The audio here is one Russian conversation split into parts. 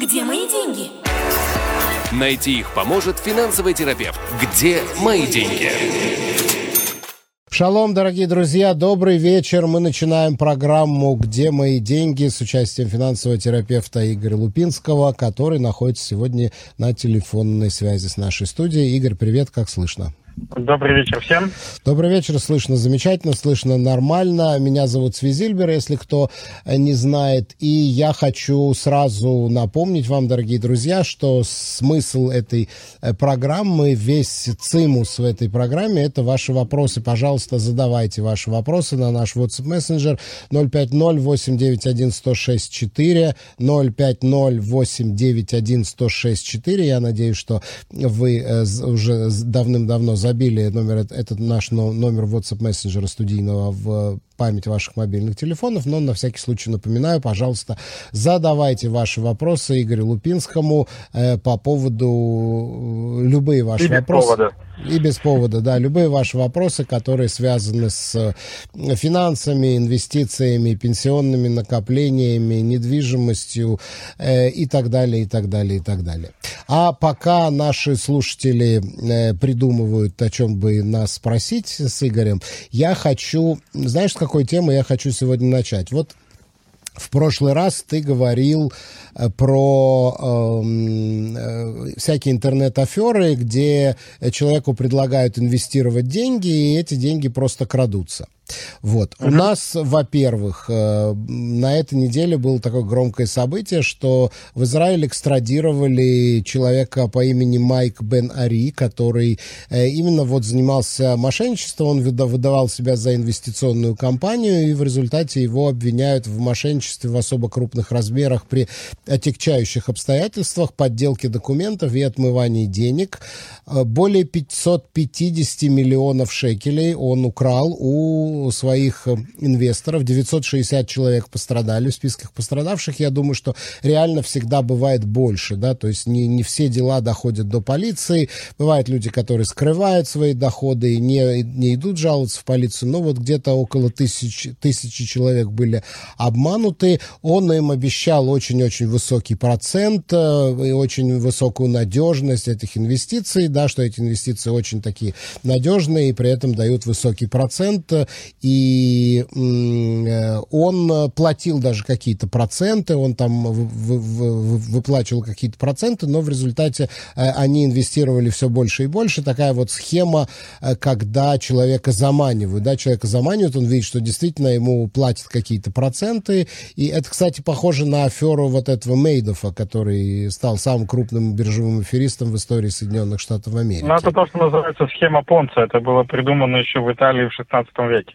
Где мои деньги? Найти их поможет финансовый терапевт. Где мои деньги? Шалом, дорогие друзья, добрый вечер. Мы начинаем программу «Где мои деньги» с участием финансового терапевта Игоря Лупинского, который находится сегодня на телефонной связи с нашей студией. Игорь, привет, как слышно? Добрый вечер всем. Добрый вечер, слышно замечательно, слышно нормально. Меня зовут Свизильбер, если кто не знает. И я хочу сразу напомнить вам, дорогие друзья, что смысл этой э, программы, весь цимус в этой программе, это ваши вопросы. Пожалуйста, задавайте ваши вопросы на наш WhatsApp мессенджер 050-891-1064, 050-891-1064. Я надеюсь, что вы э, уже давным-давно забили номер, этот наш номер WhatsApp мессенджера студийного в память ваших мобильных телефонов, но на всякий случай напоминаю, пожалуйста, задавайте ваши вопросы Игорю Лупинскому э, по поводу э, любые ваши И вопросы. повода. И без повода, да, любые ваши вопросы, которые связаны с э, финансами, инвестициями, пенсионными накоплениями, недвижимостью э, и так далее, и так далее, и так далее. А пока наши слушатели э, придумывают, о чем бы нас спросить с Игорем, я хочу, знаешь, с какой темы я хочу сегодня начать? Вот в прошлый раз ты говорил э, про эм, э, всякие интернет-аферы, где человеку предлагают инвестировать деньги, и эти деньги просто крадутся. Вот. У нас, во-первых, э, на этой неделе было такое громкое событие, что в Израиль экстрадировали человека по имени Майк Бен Ари, который э, именно вот занимался мошенничеством, он выдавал себя за инвестиционную компанию, и в результате его обвиняют в мошенничестве в особо крупных размерах при отягчающих обстоятельствах, подделке документов и отмывании денег. Э, более 550 миллионов шекелей он украл у своих э, инвесторов. 960 человек пострадали в списках пострадавших. Я думаю, что реально всегда бывает больше, да, то есть не, не все дела доходят до полиции. Бывают люди, которые скрывают свои доходы и не, не идут жаловаться в полицию. Но вот где-то около тысячи, тысячи человек были обмануты. Он им обещал очень-очень высокий процент э, и очень высокую надежность этих инвестиций, да, что эти инвестиции очень такие надежные и при этом дают высокий процент и э, он платил даже какие-то проценты, он там выплачивал какие-то проценты, но в результате э, они инвестировали все больше и больше. Такая вот схема, э, когда человека заманивают, да, человека заманивают, он видит, что действительно ему платят какие-то проценты, и это, кстати, похоже на аферу вот этого Мейдофа, который стал самым крупным биржевым аферистом в истории Соединенных Штатов Америки. Ну, это то, что называется схема Понца, это было придумано еще в Италии в 16 веке.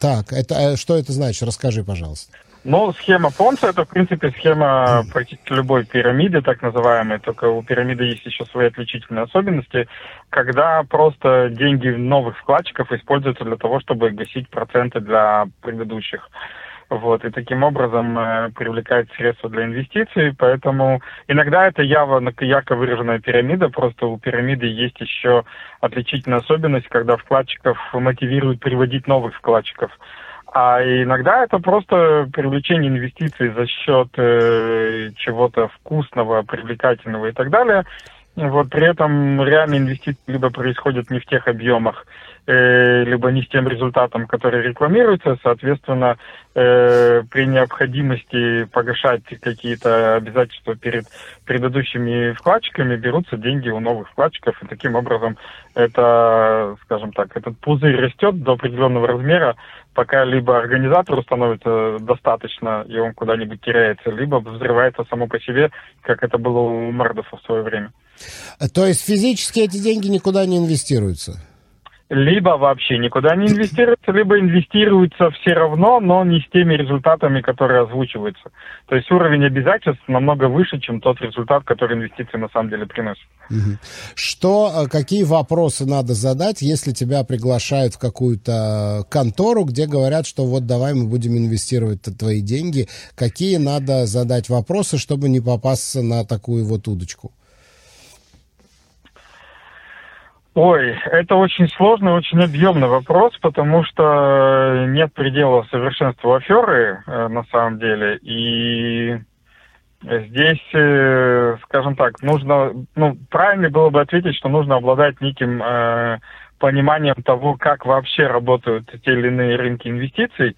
Так, это, э, что это значит? Расскажи, пожалуйста. Ну, схема Понца это, в принципе, схема практически любой пирамиды, так называемой, только у пирамиды есть еще свои отличительные особенности, когда просто деньги новых вкладчиков используются для того, чтобы гасить проценты для предыдущих. Вот, и таким образом э, привлекает средства для инвестиций, поэтому иногда это явно ярко выраженная пирамида, просто у пирамиды есть еще отличительная особенность, когда вкладчиков мотивируют приводить новых вкладчиков. А иногда это просто привлечение инвестиций за счет э, чего-то вкусного, привлекательного и так далее. Вот при этом реальные инвестиции либо происходят не в тех объемах, э, либо не с тем результатом, который рекламируется. Соответственно, э, при необходимости погашать какие-то обязательства перед предыдущими вкладчиками берутся деньги у новых вкладчиков. И таким образом это, скажем так, этот пузырь растет до определенного размера, пока либо организатору становится достаточно, и он куда-нибудь теряется, либо взрывается само по себе, как это было у Мардофа в свое время. То есть физически эти деньги никуда не инвестируются? либо вообще никуда не инвестируется, либо инвестируется все равно, но не с теми результатами, которые озвучиваются. То есть уровень обязательств намного выше, чем тот результат, который инвестиции на самом деле приносят. Что, э, какие вопросы надо задать, если тебя приглашают в какую-то контору, где говорят, что вот давай мы будем инвестировать твои деньги? Какие надо задать вопросы, чтобы не попасться на такую вот удочку? Ой, это очень сложный, очень объемный вопрос, потому что нет предела совершенству аферы э, на самом деле. И Здесь, э, скажем так, нужно, ну, правильно было бы ответить, что нужно обладать неким э, пониманием того, как вообще работают те или иные рынки инвестиций,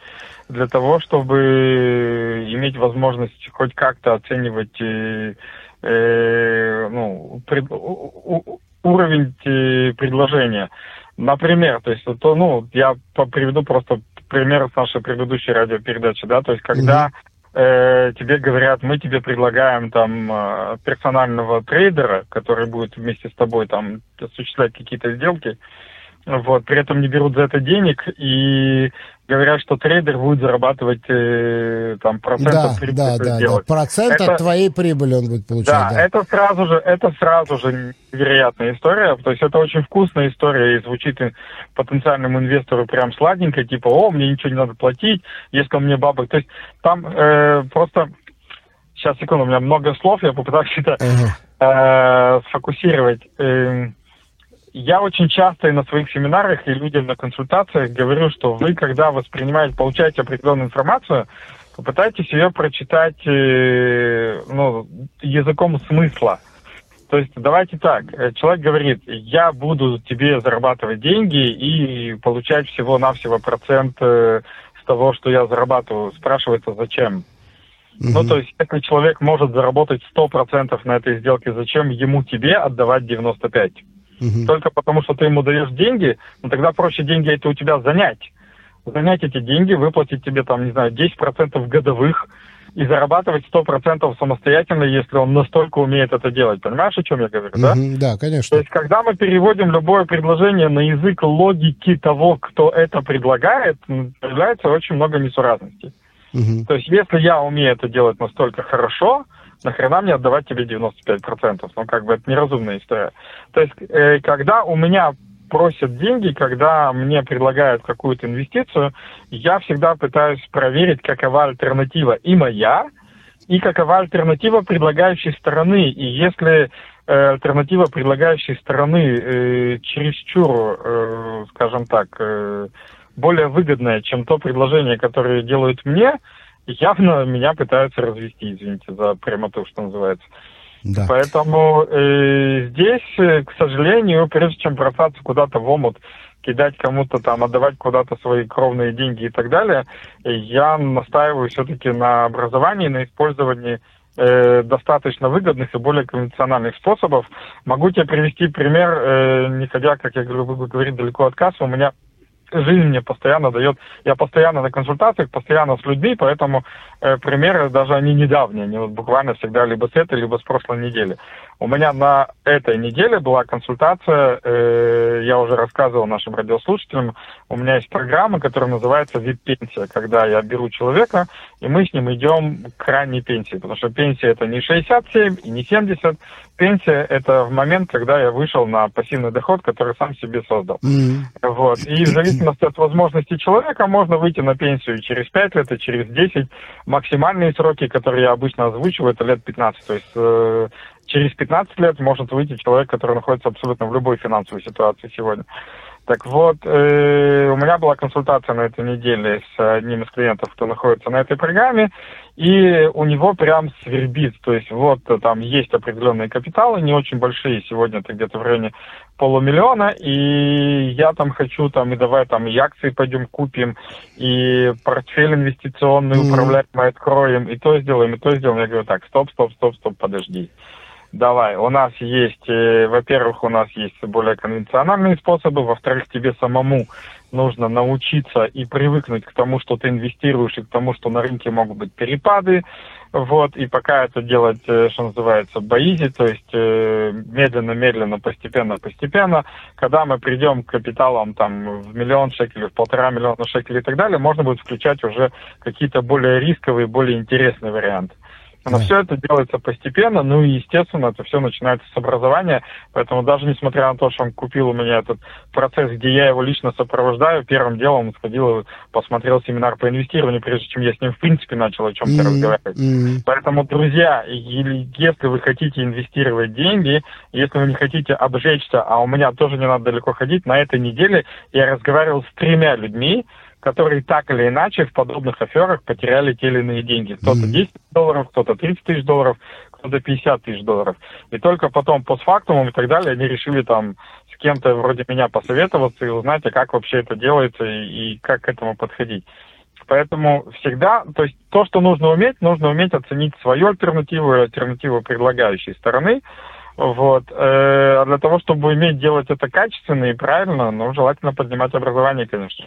для того, чтобы иметь возможность хоть как-то оценивать э, э, ну, пред, у, уровень э, предложения. Например, то есть, то, ну, я приведу просто пример с нашей предыдущей радиопередачи, да, то есть, когда mm-hmm э, тебе говорят, мы тебе предлагаем там э, персонального трейдера, который будет вместе с тобой там осуществлять какие-то сделки, вот, при этом не берут за это денег и говорят, что трейдер будет зарабатывать э, там процент да, от прибыли. Да, да, да. Процент это, от твоей прибыли он будет получать. Да, да, это сразу же, это сразу же невероятная история. То есть это очень вкусная история и звучит потенциальному инвестору прям сладенько, типа, о, мне ничего не надо платить, если у меня бабок. То есть там э, просто сейчас секунду, у меня много слов, я попытаюсь это uh-huh. э, сфокусировать. Э, я очень часто и на своих семинарах, и людям на консультациях говорю, что вы, когда воспринимаете, получаете определенную информацию, попытайтесь ее прочитать э, ну, языком смысла. То есть давайте так, э, человек говорит, я буду тебе зарабатывать деньги и получать всего-навсего процент э, с того, что я зарабатываю. Спрашивается, зачем? Угу. Ну, то есть, если человек может заработать 100% на этой сделке, зачем ему тебе отдавать 95%? Угу. только потому, что ты ему даешь деньги, ну тогда проще деньги эти у тебя занять. Занять эти деньги, выплатить тебе там, не знаю, 10% годовых и зарабатывать 100% самостоятельно, если он настолько умеет это делать. Понимаешь, о чем я говорю, да? Угу, да, конечно. То есть, когда мы переводим любое предложение на язык логики того, кто это предлагает, появляется очень много несуразностей. Угу. То есть, если я умею это делать настолько хорошо, нахрена мне отдавать тебе 95%? Ну, как бы это неразумная история. То есть, э, когда у меня просят деньги, когда мне предлагают какую-то инвестицию, я всегда пытаюсь проверить, какова альтернатива и моя, и какова альтернатива предлагающей стороны. И если э, альтернатива предлагающей стороны э, чересчур, э, скажем так, э, более выгодная, чем то предложение, которое делают мне, явно меня пытаются развести, извините за прямоту, что называется. Да. Поэтому э, здесь, э, к сожалению, прежде чем бросаться куда-то в омут, кидать кому-то там, отдавать куда-то свои кровные деньги и так далее, я настаиваю все-таки на образовании, на использовании э, достаточно выгодных и более конвенциональных способов. Могу тебе привести пример, э, не ходя, как я люблю говорить, далеко от кассы. У меня жизнь мне постоянно дает, я постоянно на консультациях, постоянно с людьми, поэтому э, примеры даже они недавние, они вот буквально всегда либо с этой, либо с прошлой недели. У меня на этой неделе была консультация, э, я уже рассказывал нашим радиослушателям, у меня есть программа, которая называется VIP-пенсия, когда я беру человека, и мы с ним идем к ранней пенсии, потому что пенсия это не 67 и не 70, пенсия это в момент, когда я вышел на пассивный доход, который сам себе создал. Mm-hmm. Вот. И в зависимости от возможностей человека можно выйти на пенсию через 5 лет, и через 10. Максимальные сроки, которые я обычно озвучиваю, это лет 15. То есть э, через 15 лет может выйти человек, который находится абсолютно в любой финансовой ситуации сегодня. Так вот, э, у меня была консультация на этой неделе с одним из клиентов, кто находится на этой программе, и у него прям свербит, то есть вот там есть определенные капиталы, не очень большие, сегодня это где-то в районе полумиллиона, и я там хочу там и давай там и акции пойдем купим, и портфель инвестиционный mm-hmm. управляемый откроем, и то сделаем, и то сделаем. Я говорю, так, стоп, стоп, стоп, стоп, подожди. Давай, у нас есть, э, во-первых, у нас есть более конвенциональные способы, во-вторых, тебе самому нужно научиться и привыкнуть к тому, что ты инвестируешь, и к тому, что на рынке могут быть перепады, вот, и пока это делать, э, что называется, боизи, то есть медленно-медленно, э, постепенно-постепенно, когда мы придем к капиталам там в миллион шекелей, в полтора миллиона шекелей и так далее, можно будет включать уже какие-то более рисковые, более интересные варианты. Но да. все это делается постепенно, ну и, естественно, это все начинается с образования, поэтому даже несмотря на то, что он купил у меня этот процесс, где я его лично сопровождаю, первым делом он сходил и посмотрел семинар по инвестированию, прежде чем я с ним, в принципе, начал о чем-то mm-hmm. разговаривать. Mm-hmm. Поэтому, друзья, если вы хотите инвестировать деньги, если вы не хотите обжечься, а у меня тоже не надо далеко ходить, на этой неделе я разговаривал с тремя людьми, которые так или иначе в подобных аферах потеряли те или иные деньги. Кто-то 10 долларов, кто-то 30 тысяч долларов, кто-то 50 тысяч долларов. И только потом постфактумом и так далее они решили там с кем-то вроде меня посоветоваться и узнать, а как вообще это делается и, и как к этому подходить. Поэтому всегда, то есть то, что нужно уметь, нужно уметь оценить свою альтернативу и альтернативу предлагающей стороны. Вот. Э, а для того, чтобы уметь делать это качественно и правильно, ну, желательно поднимать образование, конечно.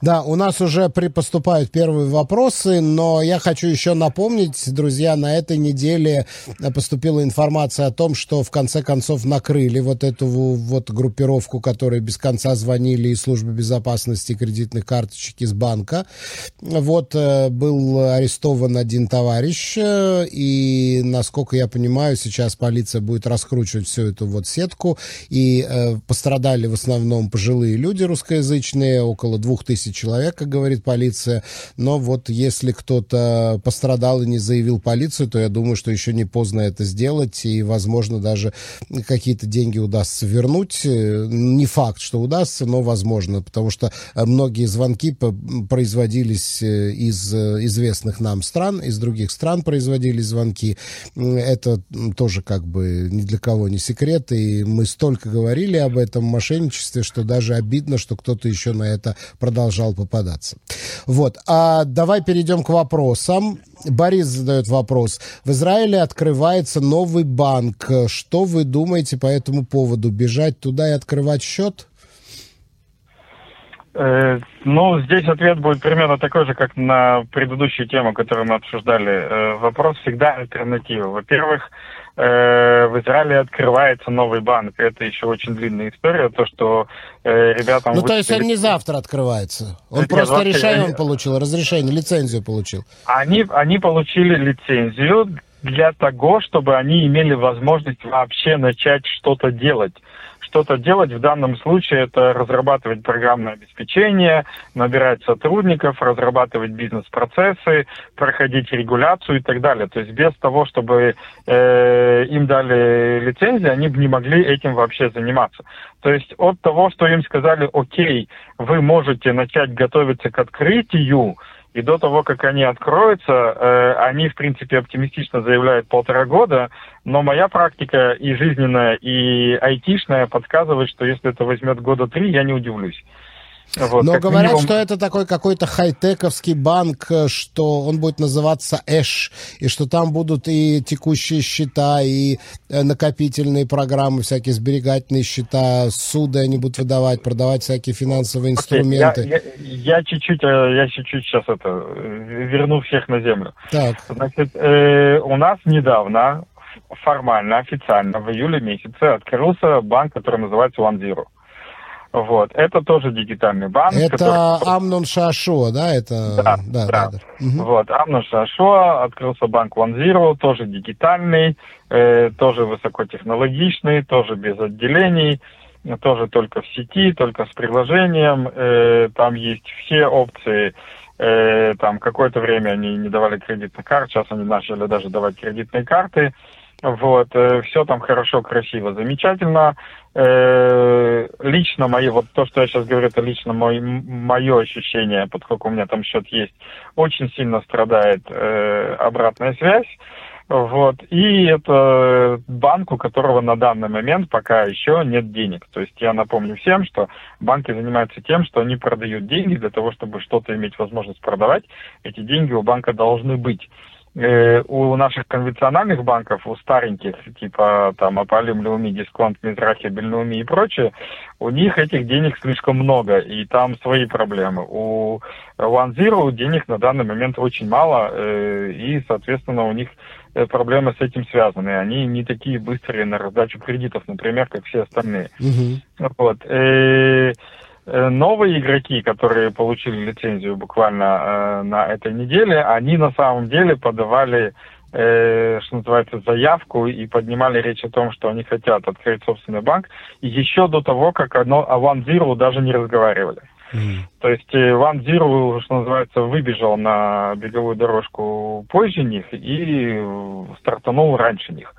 Да, у нас уже при поступают первые вопросы, но я хочу еще напомнить, друзья, на этой неделе поступила информация о том, что в конце концов накрыли вот эту вот группировку, которая без конца звонили из службы безопасности кредитных карточек из банка. Вот э, был арестован один товарищ, э, и, насколько я понимаю, сейчас полиция будет раскручивать всю эту вот сетку, и э, пострадали в основном пожилые люди русскоязычные, около двух двух тысяч человек, как говорит полиция. Но вот если кто-то пострадал и не заявил полицию, то я думаю, что еще не поздно это сделать, и, возможно, даже какие-то деньги удастся вернуть. Не факт, что удастся, но возможно, потому что многие звонки производились э, из э, известных нам стран, из других стран производились звонки. Это тоже как бы ни для кого не секрет, и мы столько говорили об этом мошенничестве, что даже обидно, что кто-то еще на это продолжал попадаться. Вот. А давай перейдем к вопросам. Борис задает вопрос. В Израиле открывается новый банк. Что вы думаете по этому поводу? Бежать туда и открывать счет? Э, ну, здесь ответ будет примерно такой же, как на предыдущую тему, которую мы обсуждали. Э, вопрос всегда альтернатива. Во-первых, в Израиле открывается новый банк. Это еще очень длинная история, то, что э, ребятам... Ну, то есть он не завтра открывается? Он Нет, просто решение он получил, разрешение, лицензию получил? Они, они получили лицензию для того, чтобы они имели возможность вообще начать что-то делать что-то делать. В данном случае это разрабатывать программное обеспечение, набирать сотрудников, разрабатывать бизнес-процессы, проходить регуляцию и так далее. То есть без того, чтобы э, им дали лицензию, они бы не могли этим вообще заниматься. То есть от того, что им сказали, окей, вы можете начать готовиться к открытию, и до того, как они откроются, э, они, в принципе, оптимистично заявляют полтора года, но моя практика и жизненная, и айтишная подсказывает, что если это возьмет года три, я не удивлюсь. Вот, Но говорят, минимум... что это такой какой-то хай-тековский банк, э, что он будет называться Эш, и что там будут и текущие счета, и э, накопительные программы, всякие сберегательные счета, суды они будут выдавать, продавать всякие финансовые инструменты. Okay, я, чуть-чуть, э, я чуть-чуть сейчас это верну всех на землю. Так. Значит, э, у нас недавно формально, официально в июле месяце открылся банк, который называется One Zero. Вот. Это тоже дигитальный банк. Это который... Амнон Шашо, да? Это... Да, да, да. да. Угу. Вот, Амнон Шашо, открылся банк One Zero, тоже дигитальный, э, тоже высокотехнологичный, тоже без отделений, тоже только в сети, только с приложением. Э, там есть все опции э, там какое-то время они не давали кредитных карт, сейчас они начали даже давать кредитные карты. Вот, э, все там хорошо, красиво, замечательно. Э, лично мои, вот то, что я сейчас говорю, это лично мой, мое ощущение, поскольку у меня там счет есть, очень сильно страдает э, обратная связь. Вот. И это банк, у которого на данный момент пока еще нет денег. То есть я напомню всем, что банки занимаются тем, что они продают деньги для того, чтобы что-то иметь возможность продавать. Эти деньги у банка должны быть у наших конвенциональных банков, у стареньких, типа там Апалим, Леуми, Дисконт, Мизрахи, Бельнуми и прочее, у них этих денег слишком много, и там свои проблемы. У One Zero денег на данный момент очень мало, э, и, соответственно, у них э, проблемы с этим связаны. Они не такие быстрые на раздачу кредитов, например, как все остальные. Mm-hmm. Вот. Э, Э, новые игроки, которые получили лицензию буквально э, на этой неделе, они на самом деле подавали, э, что называется, заявку и поднимали речь о том, что они хотят открыть собственный банк, еще до того, как одно, о One Zero даже не разговаривали. Mm. То есть One Zero, что называется, выбежал на беговую дорожку позже них и стартанул раньше них.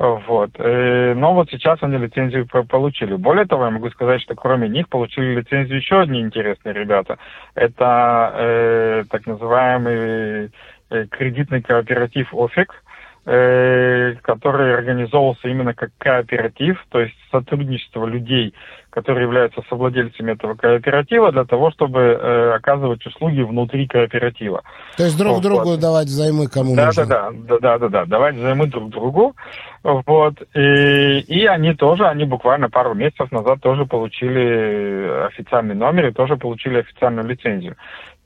Вот. Но вот сейчас они лицензию получили. Более того, я могу сказать, что кроме них получили лицензию еще одни интересные ребята. Это э, так называемый кредитный кооператив «Офик», Э, который организовывался именно как кооператив, то есть сотрудничество людей, которые являются совладельцами этого кооператива, для того, чтобы э, оказывать услуги внутри кооператива. То есть друг вот, другу давать взаймы кому да, нужно? Да, да, да, да, да, давать взаймы друг другу. Вот. И, и они тоже, они буквально пару месяцев назад тоже получили официальный номер и тоже получили официальную лицензию.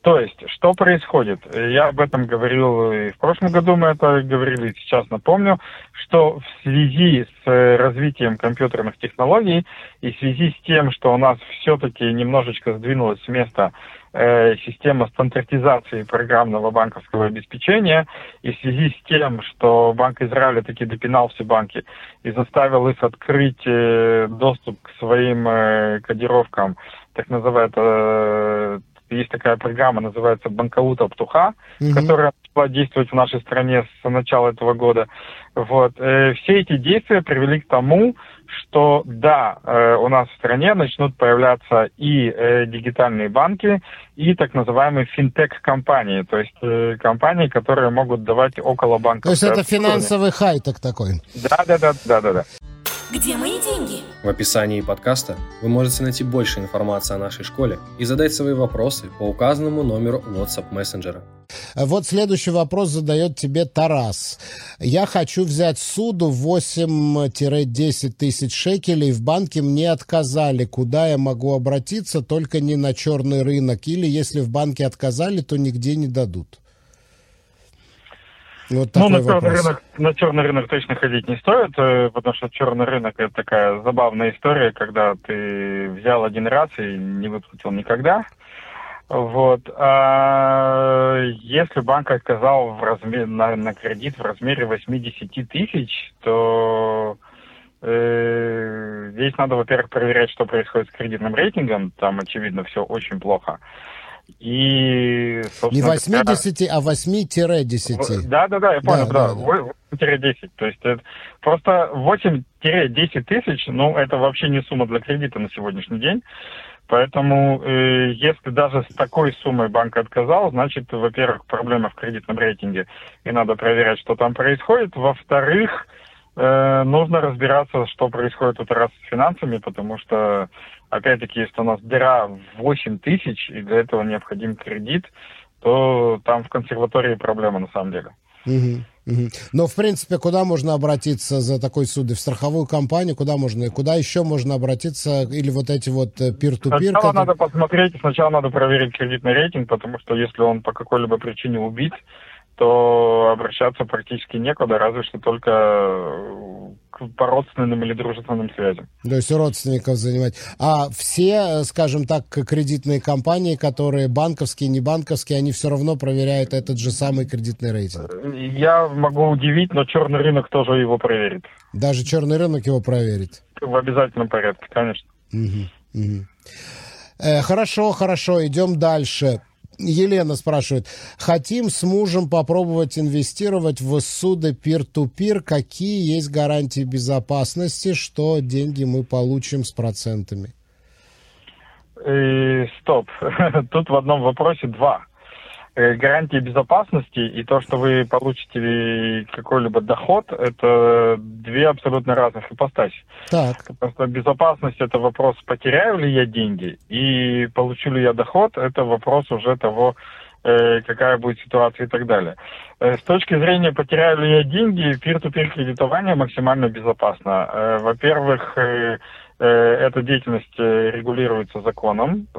То есть, что происходит? Я об этом говорил и в прошлом году, мы это говорили, и сейчас напомню, что в связи с развитием компьютерных технологий и в связи с тем, что у нас все-таки немножечко сдвинулась с места э, система стандартизации программного банковского обеспечения, и в связи с тем, что Банк Израиля таки допинал все банки и заставил их открыть э, доступ к своим э, кодировкам, так называемый э, есть такая программа, называется «Банкаута Птуха», угу. которая начала действовать в нашей стране с начала этого года. Вот. Э, все эти действия привели к тому, что да, э, у нас в стране начнут появляться и э, дигитальные банки, и так называемые финтех-компании, то есть компании, которые могут давать около банка. То есть это финансовый хай-тек такой? Да, да, да, да, да, да. Где мои деньги? В описании подкаста вы можете найти больше информации о нашей школе и задать свои вопросы по указанному номеру WhatsApp мессенджера. Вот следующий вопрос задает тебе Тарас. Я хочу взять суду 8-10 тысяч шекелей. В банке мне отказали. Куда я могу обратиться? Только не на черный рынок. Или если в банке отказали, то нигде не дадут. Вот ну, на черный, рынок, на черный рынок точно ходить не стоит, э, потому что черный рынок это такая забавная история, когда ты взял один раз и не выплатил никогда. Вот. А если банк отказал в размер, на, на кредит в размере 80 тысяч, то э, здесь надо, во-первых, проверять, что происходит с кредитным рейтингом. Там, очевидно, все очень плохо. И, Не 80, а 8-10. Да, да, да, я понял, да. да. 8-10. То есть это просто 8-10 тысяч, ну, это вообще не сумма для кредита на сегодняшний день. Поэтому, э, если даже с такой суммой банк отказал, значит, во-первых, проблема в кредитном рейтинге, и надо проверять, что там происходит. Во-вторых, э, нужно разбираться, что происходит тут раз с финансами, потому что опять-таки, если у нас дыра в 8 тысяч, и для этого необходим кредит, то там в консерватории проблема на самом деле. Угу, угу. Но, в принципе, куда можно обратиться за такой суды? В страховую компанию? Куда можно? Куда еще можно обратиться? Или вот эти вот пир-ту-пир? Э, сначала надо посмотреть, сначала надо проверить кредитный рейтинг, потому что если он по какой-либо причине убит, то обращаться практически некуда, разве что только э, по родственным или дружественным связям. То есть родственников занимать. А все, э, скажем так, кредитные компании, которые банковские, не банковские, они все равно проверяют этот же самый кредитный рейтинг? Я могу удивить, но черный рынок тоже его проверит. Даже черный рынок его проверит? В обязательном порядке, конечно. Угу, угу. Э, хорошо, хорошо, идем дальше. Елена спрашивает, хотим с мужем попробовать инвестировать в суды пир-ту-пир. Какие есть гарантии безопасности, что деньги мы получим с процентами? И, э, стоп. Тут в одном вопросе два. Э, гарантии безопасности и то, что вы получите какой-либо доход, это две абсолютно разных ипостаси. Так. Потому что безопасность – это вопрос, потеряю ли я деньги, и получу ли я доход – это вопрос уже того, э, какая будет ситуация и так далее. Э, с точки зрения, потеряю ли я деньги, пир-ту-пир кредитование максимально безопасно. Во-первых, эта деятельность э, регулируется законом, э,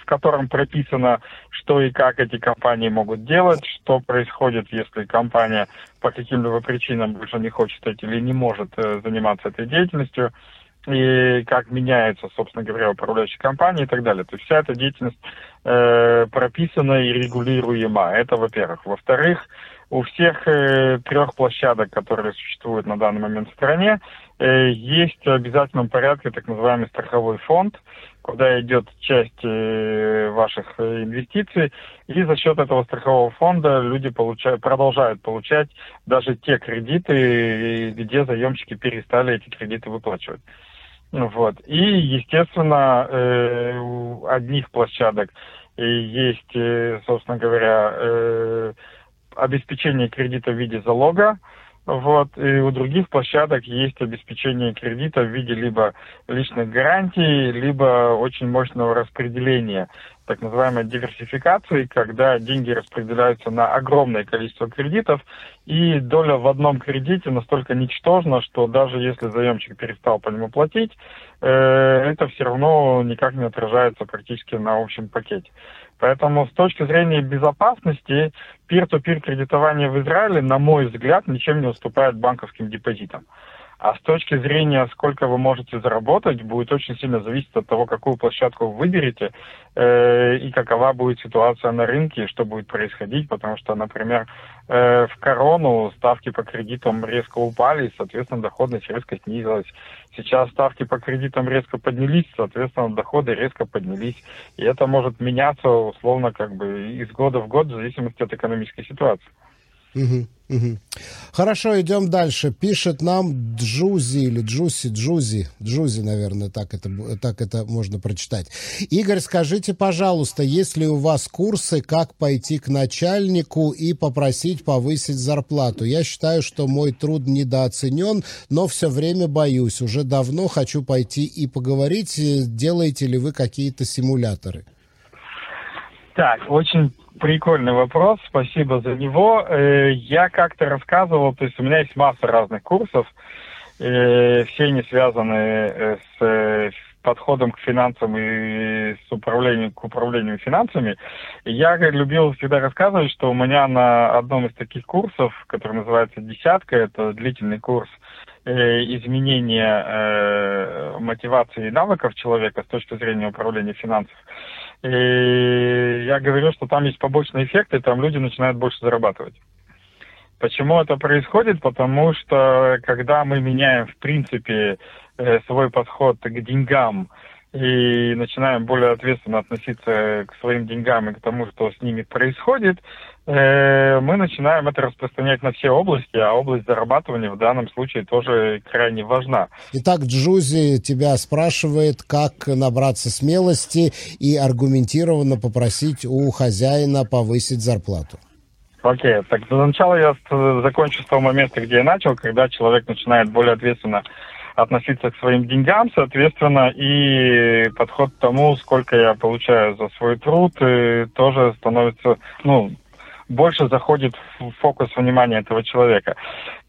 в котором прописано, что и как эти компании могут делать, что происходит, если компания по каким-либо причинам больше не хочет или не может заниматься этой деятельностью, и как меняется, собственно говоря, управляющая компания и так далее. То есть вся эта деятельность прописана и регулируема. Это, во-первых. Во-вторых, у всех э, трех площадок, которые существуют на данный момент в стране, э, есть в обязательном порядке так называемый страховой фонд, куда идет часть э, ваших э, инвестиций, и за счет этого страхового фонда люди получают, продолжают получать даже те кредиты, где заемщики перестали эти кредиты выплачивать. Вот. И, естественно, э, у одних площадок есть, э, собственно говоря, э, обеспечение кредита в виде залога, вот, и у других площадок есть обеспечение кредита в виде либо личных гарантий, либо очень мощного распределения, так называемой диверсификации, когда деньги распределяются на огромное количество кредитов, и доля в одном кредите настолько ничтожна, что даже если заемщик перестал по нему платить, э, это все равно никак не отражается практически на общем пакете. Поэтому с точки зрения безопасности, пир-то-пир кредитование в Израиле, на мой взгляд, ничем не уступает банковским депозитам. А с точки зрения, сколько вы можете заработать, будет очень сильно зависеть от того, какую площадку вы выберете э, и какова будет ситуация на рынке, что будет происходить, потому что, например, в корону ставки по кредитам резко упали, и, соответственно, доходность резко снизилась. Сейчас ставки по кредитам резко поднялись, соответственно, доходы резко поднялись. И это может меняться условно как бы из года в год в зависимости от экономической ситуации. Угу, угу. Хорошо, идем дальше. Пишет нам Джузи или Джуси, Джузи, Джузи, наверное, так это, так это можно прочитать. Игорь, скажите, пожалуйста, есть ли у вас курсы, как пойти к начальнику и попросить повысить зарплату? Я считаю, что мой труд недооценен, но все время боюсь. Уже давно хочу пойти и поговорить. Делаете ли вы какие-то симуляторы? Так, очень прикольный вопрос, спасибо за него. Э, я как-то рассказывал, то есть у меня есть масса разных курсов, э, все они связаны э, с подходом к финансам и с управлением, к управлению финансами. Я любил всегда рассказывать, что у меня на одном из таких курсов, который называется «Десятка», это длительный курс изменения мотивации и навыков человека с точки зрения управления финансов, и я говорю, что там есть побочные эффекты, там люди начинают больше зарабатывать. Почему это происходит? Потому что когда мы меняем, в принципе, э, свой подход к деньгам и начинаем более ответственно относиться к своим деньгам и к тому, что с ними происходит, э, мы начинаем это распространять на все области, а область зарабатывания в данном случае тоже крайне важна. Итак, Джузи тебя спрашивает, как набраться смелости и аргументированно попросить у хозяина повысить зарплату. Окей, okay. так для начала я закончу с того момента, где я начал, когда человек начинает более ответственно относиться к своим деньгам, соответственно, и подход к тому, сколько я получаю за свой труд, тоже становится, ну, больше заходит в фокус внимания этого человека.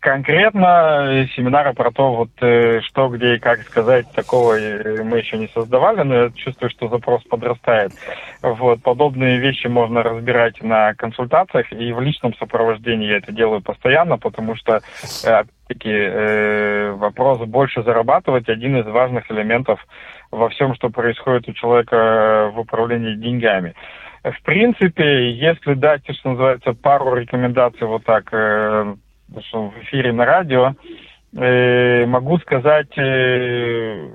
Конкретно э, семинары про то, вот э, что, где и как сказать, такого э, мы еще не создавали, но я чувствую, что запрос подрастает. Вот, подобные вещи можно разбирать на консультациях, и в личном сопровождении я это делаю постоянно, потому что таки э, вопрос больше зарабатывать один из важных элементов во всем, что происходит у человека в управлении деньгами. В принципе, если дать, что называется, пару рекомендаций вот так в эфире на радио, э, могу сказать, э,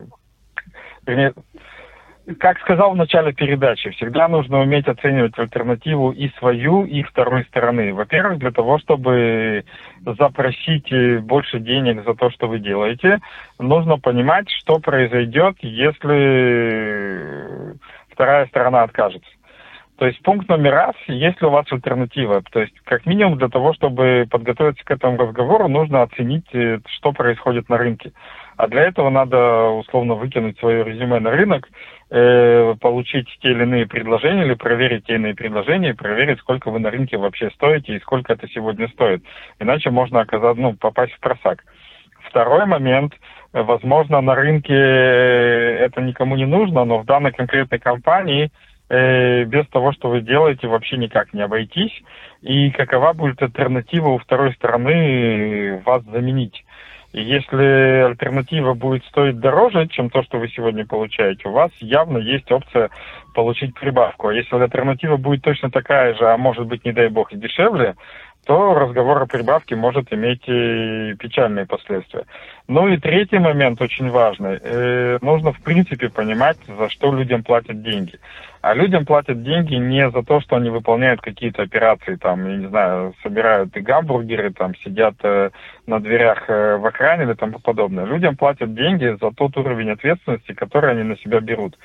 как сказал в начале передачи, всегда нужно уметь оценивать альтернативу и свою, и второй стороны. Во-первых, для того, чтобы запросить больше денег за то, что вы делаете, нужно понимать, что произойдет, если вторая сторона откажется. То есть пункт номер раз, есть ли у вас альтернатива. То есть как минимум для того, чтобы подготовиться к этому разговору, нужно оценить, э, что происходит на рынке. А для этого надо условно выкинуть свое резюме на рынок, э, получить те или иные предложения или проверить те или иные предложения, проверить, сколько вы на рынке вообще стоите и сколько это сегодня стоит. Иначе можно оказаться, ну, попасть в просак. Второй момент, возможно, на рынке э, это никому не нужно, но в данной конкретной компании – э, без того, что вы делаете, вообще никак не обойтись. И какова будет альтернатива у второй стороны вас заменить? И если альтернатива будет стоить дороже, чем то, что вы сегодня получаете, у вас явно есть опция получить прибавку. А если альтернатива будет точно такая же, а может быть, не дай бог, и дешевле, то разговор о прибавке может иметь и печальные последствия. Ну и третий момент очень важный. Э, нужно в принципе понимать, за что людям платят деньги. А людям платят деньги не за то, что они выполняют какие-то операции, там, я не знаю, собирают и гамбургеры, там, сидят э, на дверях э, в охране или тому подобное. Людям платят деньги за тот уровень ответственности, который они на себя берут.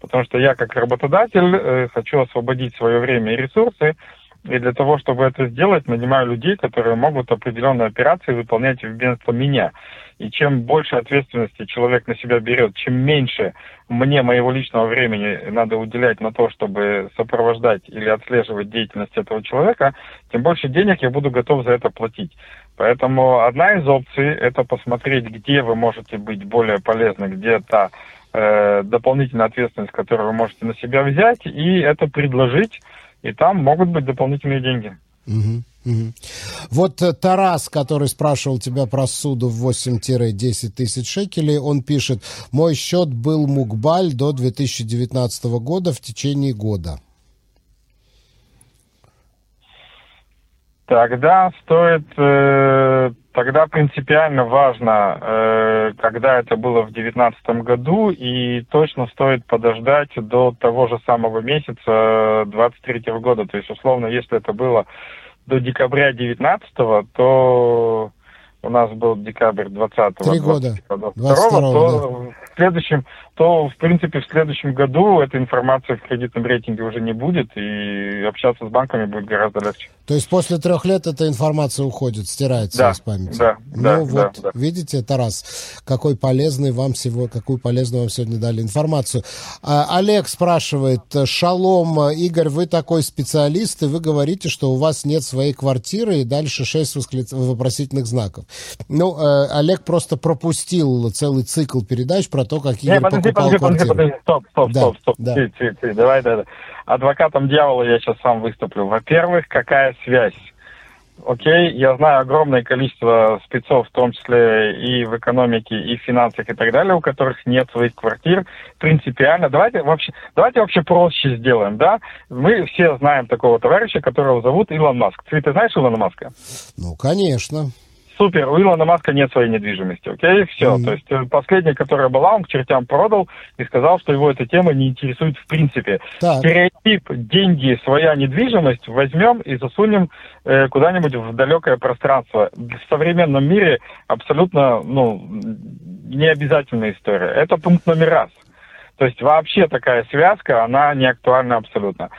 Потому что я как работодатель э, хочу освободить свое время и ресурсы, и для того, чтобы это сделать, нанимаю людей, которые могут определенные операции выполнять вместо меня. И чем больше ответственности человек на себя берет, чем меньше мне моего личного времени надо уделять на то, чтобы сопровождать или отслеживать деятельность этого человека, тем больше денег я буду готов за это платить. Поэтому одна из опций – это посмотреть, где вы можете быть более полезны, где та э, дополнительная ответственность, которую вы можете на себя взять, и это предложить и там могут быть дополнительные деньги. Угу, угу. Вот э, Тарас, который спрашивал тебя про суду в 8-10 тысяч шекелей, он пишет, мой счет был Мукбаль до 2019 года в течение года. Тогда стоит э, тогда принципиально важно, э, когда это было в 2019 году, и точно стоит подождать до того же самого месяца 2023 года. То есть, условно, если это было до декабря 2019, то у нас был декабрь 20 Три года. 22 то в следующем, то, в принципе, в следующем году этой информации в кредитном рейтинге уже не будет, и общаться с банками будет гораздо легче. То есть после трех лет эта информация уходит, стирается да, из памяти? Да, ну да, вот, да, да. видите, Тарас, какой полезный вам всего, какую полезную вам сегодня дали информацию. А, Олег спрашивает, шалом, Игорь, вы такой специалист, и вы говорите, что у вас нет своей квартиры, и дальше шесть вопросительных знаков. Ну, э, Олег просто пропустил целый цикл передач про то, как Игорь Не, подожди, подожди, подожди, подожди, стоп, стоп, Да, стоп, стоп, да. Ты, ты, ты, давай, да, да. Адвокатом дьявола я сейчас сам выступлю. Во-первых, какая связь? Окей, я знаю огромное количество спецов, в том числе и в экономике, и в финансах и так далее, у которых нет своих квартир. Принципиально. Давайте вообще, давайте вообще проще сделаем, да? Мы все знаем такого товарища, которого зовут Илон Маск. Ты, ты знаешь Илона Маска? Ну, конечно. Супер, у Илона Маска нет своей недвижимости, окей, все. Мгм. То есть э, последняя, которая была, он к чертям продал и сказал, что его эта тема не интересует в принципе. Так. Стереотип деньги, своя недвижимость возьмем и засунем э, куда-нибудь в далекое пространство. В современном мире абсолютно, ну, не обязательная история. Это пункт номер раз. То есть вообще такая связка, она не актуальна абсолютно.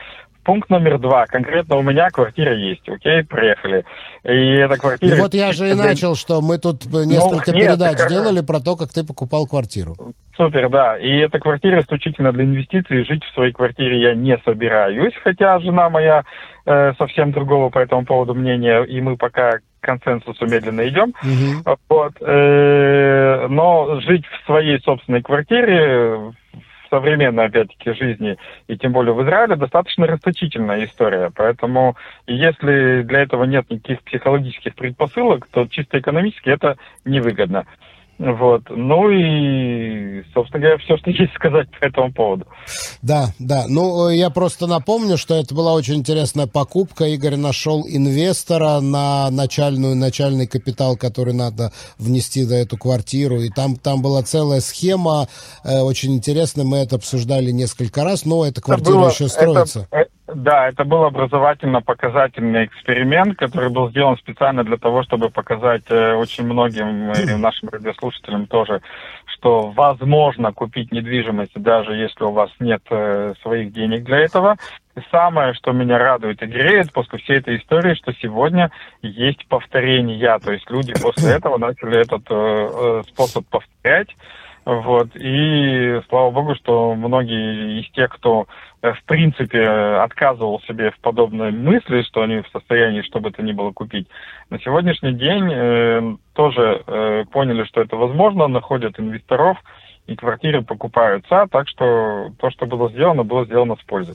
Пункт номер два. Конкретно у меня квартира есть, окей, приехали. И эта квартира... И вот я же и начал, что мы тут Ну, несколько нет, передач так- делали про то, как ты покупал квартиру. Супер, да. И эта квартира исключительно для инвестиций. Жить в своей квартире я не собираюсь, хотя жена моя э, совсем другого по этому поводу мнения, и мы пока к консенсусу медленно идем. Мгм. Вот. э, но жить в своей собственной квартире в современной, опять-таки, жизни, и тем более в Израиле, достаточно расточительная история. Поэтому если для этого нет никаких психологических предпосылок, то чисто экономически это невыгодно. Вот. Ну и, собственно говоря, все, что есть сказать по этому поводу. Да, да. Ну, э, я просто напомню, что это была очень интересная покупка. Игорь нашел инвестора на начальную, начальный капитал, который надо внести за эту квартиру. И там, там была целая схема, э, очень интересная. Мы это обсуждали несколько раз, но эта квартира было- еще строится. это- да, это был образовательно-показательный эксперимент, который был сделан специально для того, чтобы показать э, очень многим э, нашим радиослушателям тоже, что возможно купить недвижимость, даже если у вас нет э, своих денег для этого. И самое, что меня радует и греет после всей этой истории, что сегодня есть повторения. То есть люди после этого начали этот э, способ повторять. Вот. И слава богу, что многие из тех, кто э, в принципе э, отказывал себе в подобной мысли, что они в состоянии, чтобы это ни было купить, на сегодняшний день э, тоже э, поняли, что это возможно, находят инвесторов и квартиры покупаются. Так что то, что было сделано, было сделано с пользой.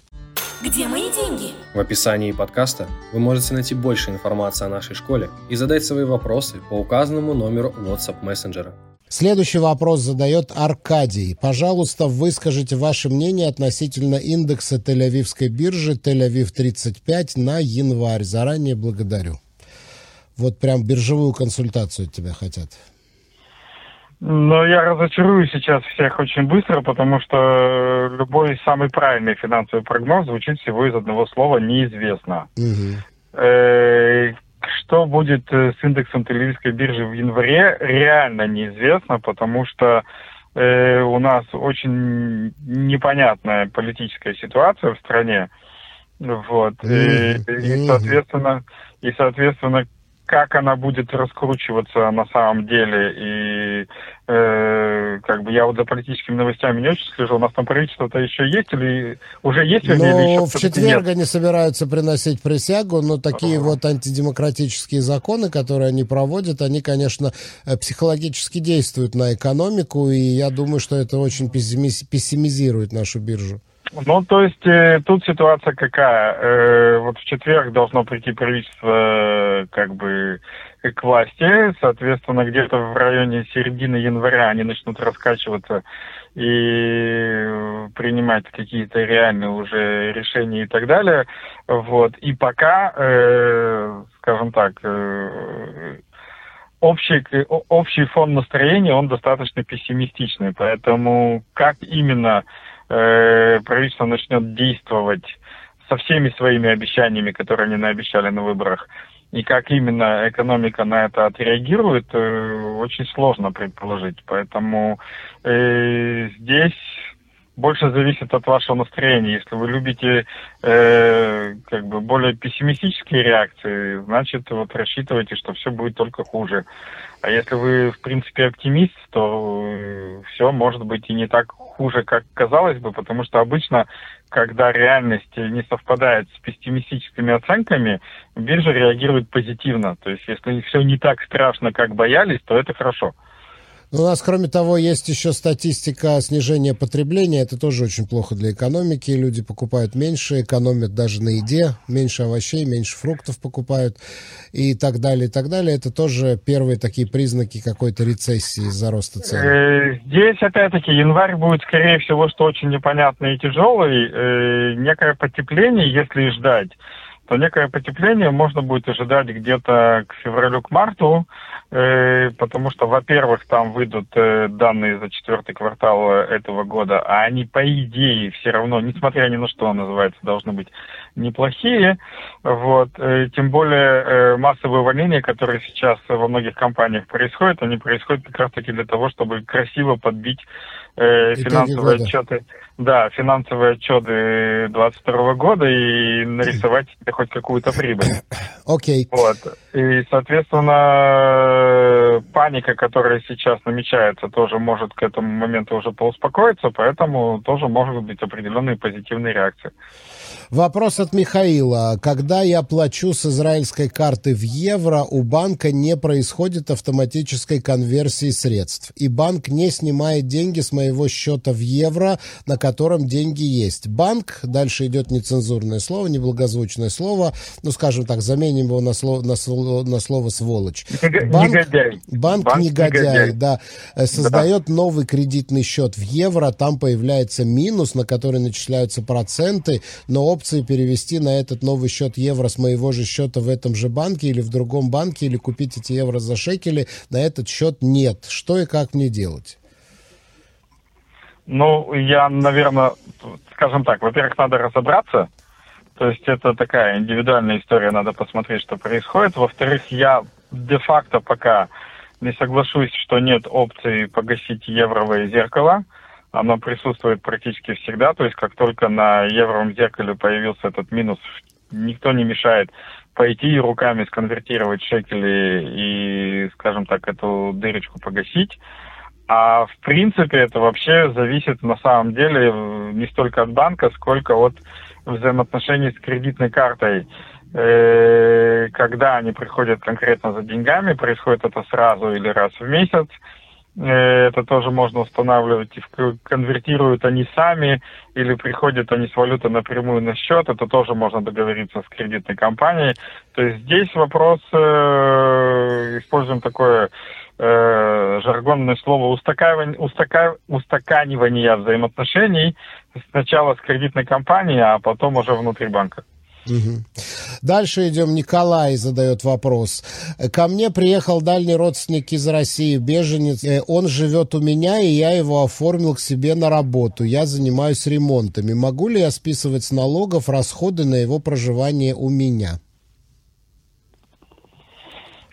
Где мои деньги? В описании подкаста вы можете найти больше информации о нашей школе и задать свои вопросы по указанному номеру WhatsApp мессенджера. Следующий вопрос задает Аркадий. Пожалуйста, выскажите ваше мнение относительно индекса Тель-Авивской биржи Тель-Авив 35 на январь. Заранее благодарю. Вот прям биржевую консультацию от тебя хотят. Но я разочарую сейчас всех очень быстро, потому что любой самый правильный финансовый прогноз звучит всего из одного слова «неизвестно». Угу. Что будет с индексом Тель-Авивской биржи в январе, реально неизвестно, потому что э, у нас очень непонятная политическая ситуация в стране. Вот. И, и, соответственно, и, соответственно, как она будет раскручиваться на самом деле. И э, как бы я вот за политическими новостями не очень слежу. У нас там правительство-то еще есть или уже есть? Ну, еще в четверг нет? они собираются приносить присягу, но такие uh-huh. вот антидемократические законы, которые они проводят, они, конечно, э, психологически действуют на экономику, и я думаю, что это очень пессимизирует нашу биржу. Ну, то есть э, тут ситуация какая? Э, вот в четверг должно прийти правительство э, как бы к власти, соответственно, где-то в районе середины января они начнут раскачиваться и принимать какие-то реальные уже решения и так далее. Вот. И пока, э, скажем так, э, общий, общий фон настроения, он достаточно пессимистичный. Поэтому как именно э, правительство начнет действовать со всеми своими обещаниями, которые они наобещали на выборах, и как именно экономика на это отреагирует, э, очень сложно предположить. Поэтому э, здесь больше зависит от вашего настроения. Если вы любите э, как бы более пессимистические реакции, значит вот рассчитывайте, что все будет только хуже. А если вы в принципе оптимист, то э, все может быть и не так хуже, как казалось бы, потому что обычно, когда реальность не совпадает с пессимистическими оценками, биржа реагирует позитивно. То есть если все не так страшно, как боялись, то это хорошо. У нас, кроме того, есть еще статистика снижения потребления. Это тоже очень плохо для экономики. Люди покупают меньше, экономят даже на еде, меньше овощей, меньше фруктов покупают и так далее, и так далее. Это тоже первые такие признаки какой-то рецессии из-за роста цен. Э, здесь, опять-таки, январь будет, скорее всего, что очень непонятный и тяжелый. Э, некое потепление, если ждать, то некое потепление можно будет ожидать где-то к февралю, к марту. Э, потому что, во-первых, там выйдут э, данные за четвертый квартал э, этого года, а они, по идее, все равно, несмотря ни на что, называется, должны быть неплохие. Вот. Тем более массовые увольнения, которые сейчас во многих компаниях происходят, они происходят как раз-таки для того, чтобы красиво подбить финансовые отчеты. Да, финансовые отчеты 2022 года и нарисовать себе хоть какую-то прибыль. Окей. Okay. Вот. И, соответственно, паника, которая сейчас намечается, тоже может к этому моменту уже поуспокоиться, поэтому тоже могут быть определенные позитивные реакции. Вопрос от Михаила. Когда я плачу с израильской карты в евро, у банка не происходит автоматической конверсии средств. И банк не снимает деньги с моего счета в евро, на котором деньги есть. Банк, дальше идет нецензурное слово, неблагозвучное слово, ну, скажем так, заменим его на слово, на слово, на слово сволочь. Банк, негодяй. Банк, банк негодяй, негодяй, да. Э, создает да. новый кредитный счет в евро, там появляется минус, на который начисляются проценты, но опции перевести на этот новый счет евро с моего же счета в этом же банке или в другом банке, или купить эти евро за шекели, на этот счет нет. Что и как мне делать? Ну, я, наверное, скажем так, во-первых, надо разобраться. То есть это такая индивидуальная история, надо посмотреть, что происходит. Во-вторых, я де-факто пока не соглашусь, что нет опции погасить евровое зеркало оно присутствует практически всегда. То есть как только на евровом зеркале появился этот минус, никто не мешает пойти руками сконвертировать шекели и, скажем так, эту дырочку погасить. А в принципе это вообще зависит на самом деле не столько от банка, сколько от взаимоотношений с кредитной картой. Э, когда они приходят конкретно за деньгами, происходит это сразу или раз в месяц, это тоже можно устанавливать. И конвертируют они сами или приходят они с валюты напрямую на счет. Это тоже можно договориться с кредитной компанией. То есть здесь вопрос, э, используем такое э, жаргонное слово устаканивание, устака, устаканивание взаимоотношений сначала с кредитной компанией, а потом уже внутри банка. Угу. Дальше идем. Николай задает вопрос. Ко мне приехал дальний родственник из России, беженец. Э, он живет у меня, и я его оформил к себе на работу. Я занимаюсь ремонтами. Могу ли я списывать с налогов расходы на его проживание у меня?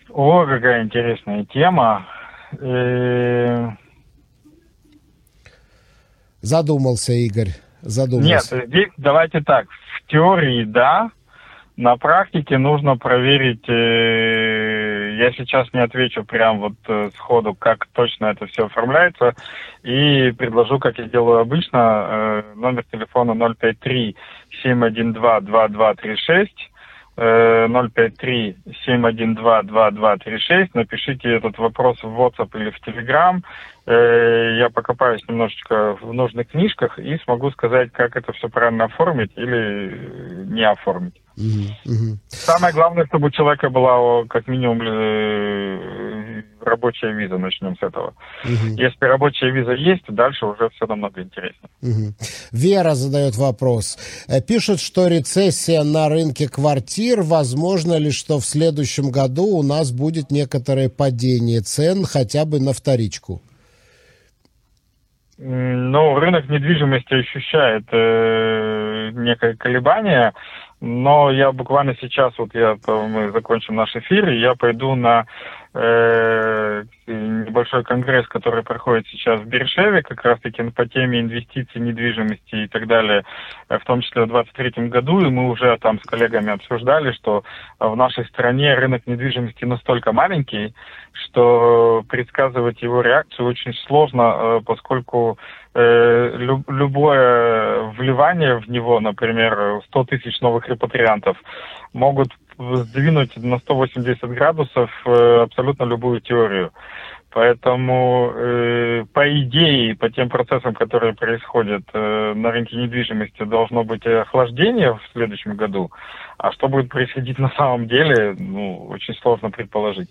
О, какая интересная тема. Э, Задумался Игорь. Задумался. Нет, здесь давайте так. В теории да, на практике нужно проверить. Э, я сейчас не отвечу прям вот э, сходу, как точно это все оформляется, и предложу, как я делаю обычно, э, номер телефона 053 712 2236 053-712-2236. Напишите этот вопрос в WhatsApp или в Telegram. Э, я покопаюсь немножечко в нужных книжках и смогу сказать, как это все правильно оформить или не оформить. Самое главное, чтобы у человека была как минимум э, рабочая виза, начнем с этого. Угу. Если рабочая виза есть, дальше уже все намного интереснее. Угу. Вера задает вопрос. Э, пишет, что рецессия на рынке квартир. Возможно ли, что в следующем году у нас будет некоторое падение цен хотя бы на вторичку? Ну, рынок недвижимости ощущает э, некое колебание. Но я буквально сейчас, вот я, мы закончим наш эфир, и я пойду на э, небольшой конгресс, который проходит сейчас в Бершеве, как раз-таки по теме инвестиций, недвижимости и так далее, в том числе в 2023 году, и мы уже там с коллегами обсуждали, что в нашей стране рынок недвижимости настолько маленький, что предсказывать его реакцию очень сложно, э, поскольку любое вливание в него, например, 100 тысяч новых репатриантов, могут сдвинуть на 180 градусов э, абсолютно любую теорию. Поэтому, э, по идее, по тем процессам, которые происходят э, на рынке недвижимости, должно быть охлаждение в следующем году. А что будет происходить на самом деле, ну, очень сложно предположить.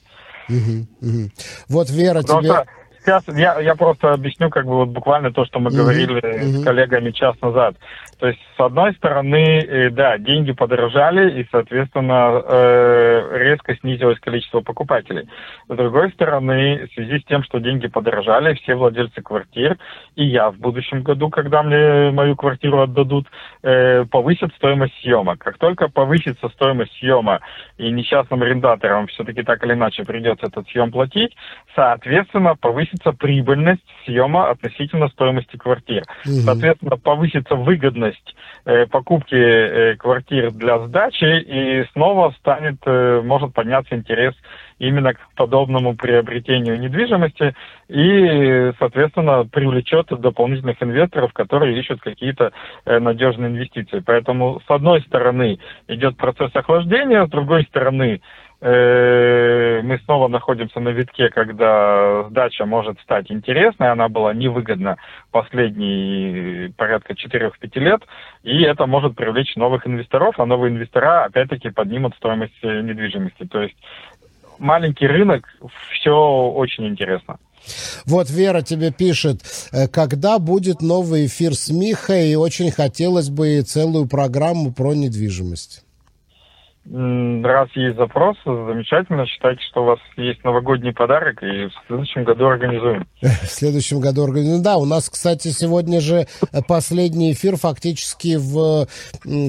Угу, угу. Вот, Вера, Потому тебе... Что сейчас я, я просто объясню как бы вот буквально то, что мы mm-hmm. говорили mm-hmm. с коллегами час назад. То есть, с одной стороны, э, да, деньги подорожали, и, соответственно, э, резко снизилось количество покупателей. С другой стороны, в связи с тем, что деньги подорожали, все владельцы квартир, и я в будущем году, когда мне мою квартиру отдадут, э, повысят стоимость съема. Как только повысится стоимость съема, и несчастным арендаторам все-таки так или иначе придется этот съем платить, соответственно, повысится прибыльность съема относительно стоимости квартир. Mm-hmm. Соответственно, повысится выгодность э, покупки э, квартир для сдачи, и снова станет, э, может подняться интерес именно к подобному приобретению недвижимости и, соответственно, привлечет дополнительных инвесторов, которые ищут какие-то надежные инвестиции. Поэтому, с одной стороны, идет процесс охлаждения, с другой стороны, Э, мы снова находимся на витке, когда сдача может стать интересной. Она была невыгодна последние порядка 4-5 лет, и это может привлечь новых инвесторов, а новые инвестора опять-таки поднимут стоимость недвижимости. То есть маленький рынок, все очень интересно. Вот Вера тебе пишет, э, когда будет новый эфир с Михой, и очень хотелось бы целую программу про недвижимость. Раз есть запрос, замечательно. Считайте, что у вас есть новогодний подарок, и в следующем году организуем. В следующем году организуем. Да, у нас, кстати, сегодня же последний эфир фактически в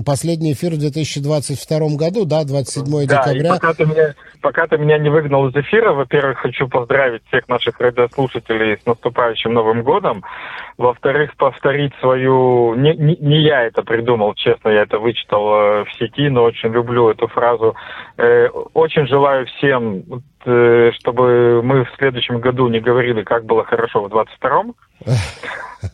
последний эфир в 2022 году, да, 27 да, декабря. И пока ты, меня, пока ты меня не выгнал из эфира, во-первых, хочу поздравить всех наших радиослушателей с наступающим Новым годом. Во-вторых, повторить свою... Не, не, не я это придумал, честно, я это вычитал э, в сети, но очень люблю эту фразу. Э, очень желаю всем, чтобы мы в следующем году не говорили, как было хорошо в 22-м.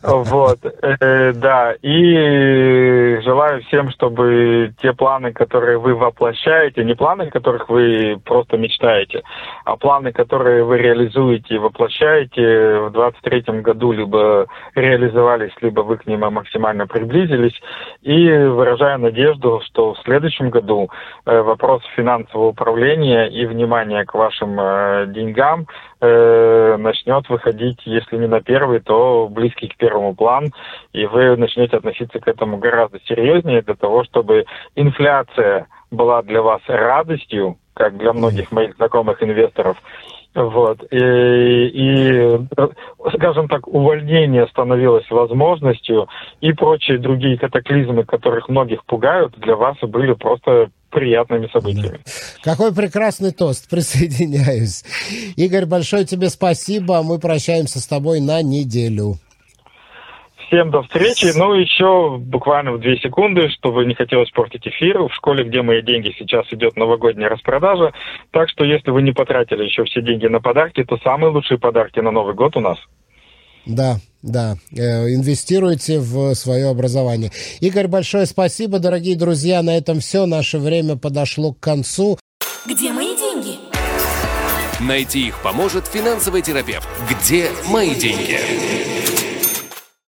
Вот, э, да, и желаю всем, чтобы те планы, которые вы воплощаете, не планы, которых вы просто мечтаете, а планы, которые вы реализуете и воплощаете в 23 году, либо реализовались, либо вы к ним максимально приблизились, и выражаю надежду, что в следующем году э, вопрос финансового управления и внимания к вашим э, деньгам э, начнет выходить, если не на первый, то близкий к первому план, и вы начнете относиться к этому гораздо серьезнее для того, чтобы инфляция была для вас радостью, как для многих моих знакомых инвесторов, вот. И, и, скажем так, увольнение становилось возможностью, и прочие другие катаклизмы, которых многих пугают, для вас были просто приятными событиями. Какой прекрасный тост, присоединяюсь. Игорь, большое тебе спасибо, мы прощаемся с тобой на неделю. Всем до встречи. Ну, еще буквально в две секунды, чтобы не хотелось портить эфир. В школе, где мои деньги, сейчас идет новогодняя распродажа. Так что, если вы не потратили еще все деньги на подарки, то самые лучшие подарки на Новый год у нас. Да, да, э, инвестируйте в свое образование. Игорь, большое спасибо, дорогие друзья. На этом все. Наше время подошло к концу. Где мои деньги? Найти их поможет финансовый терапевт. Где мои деньги?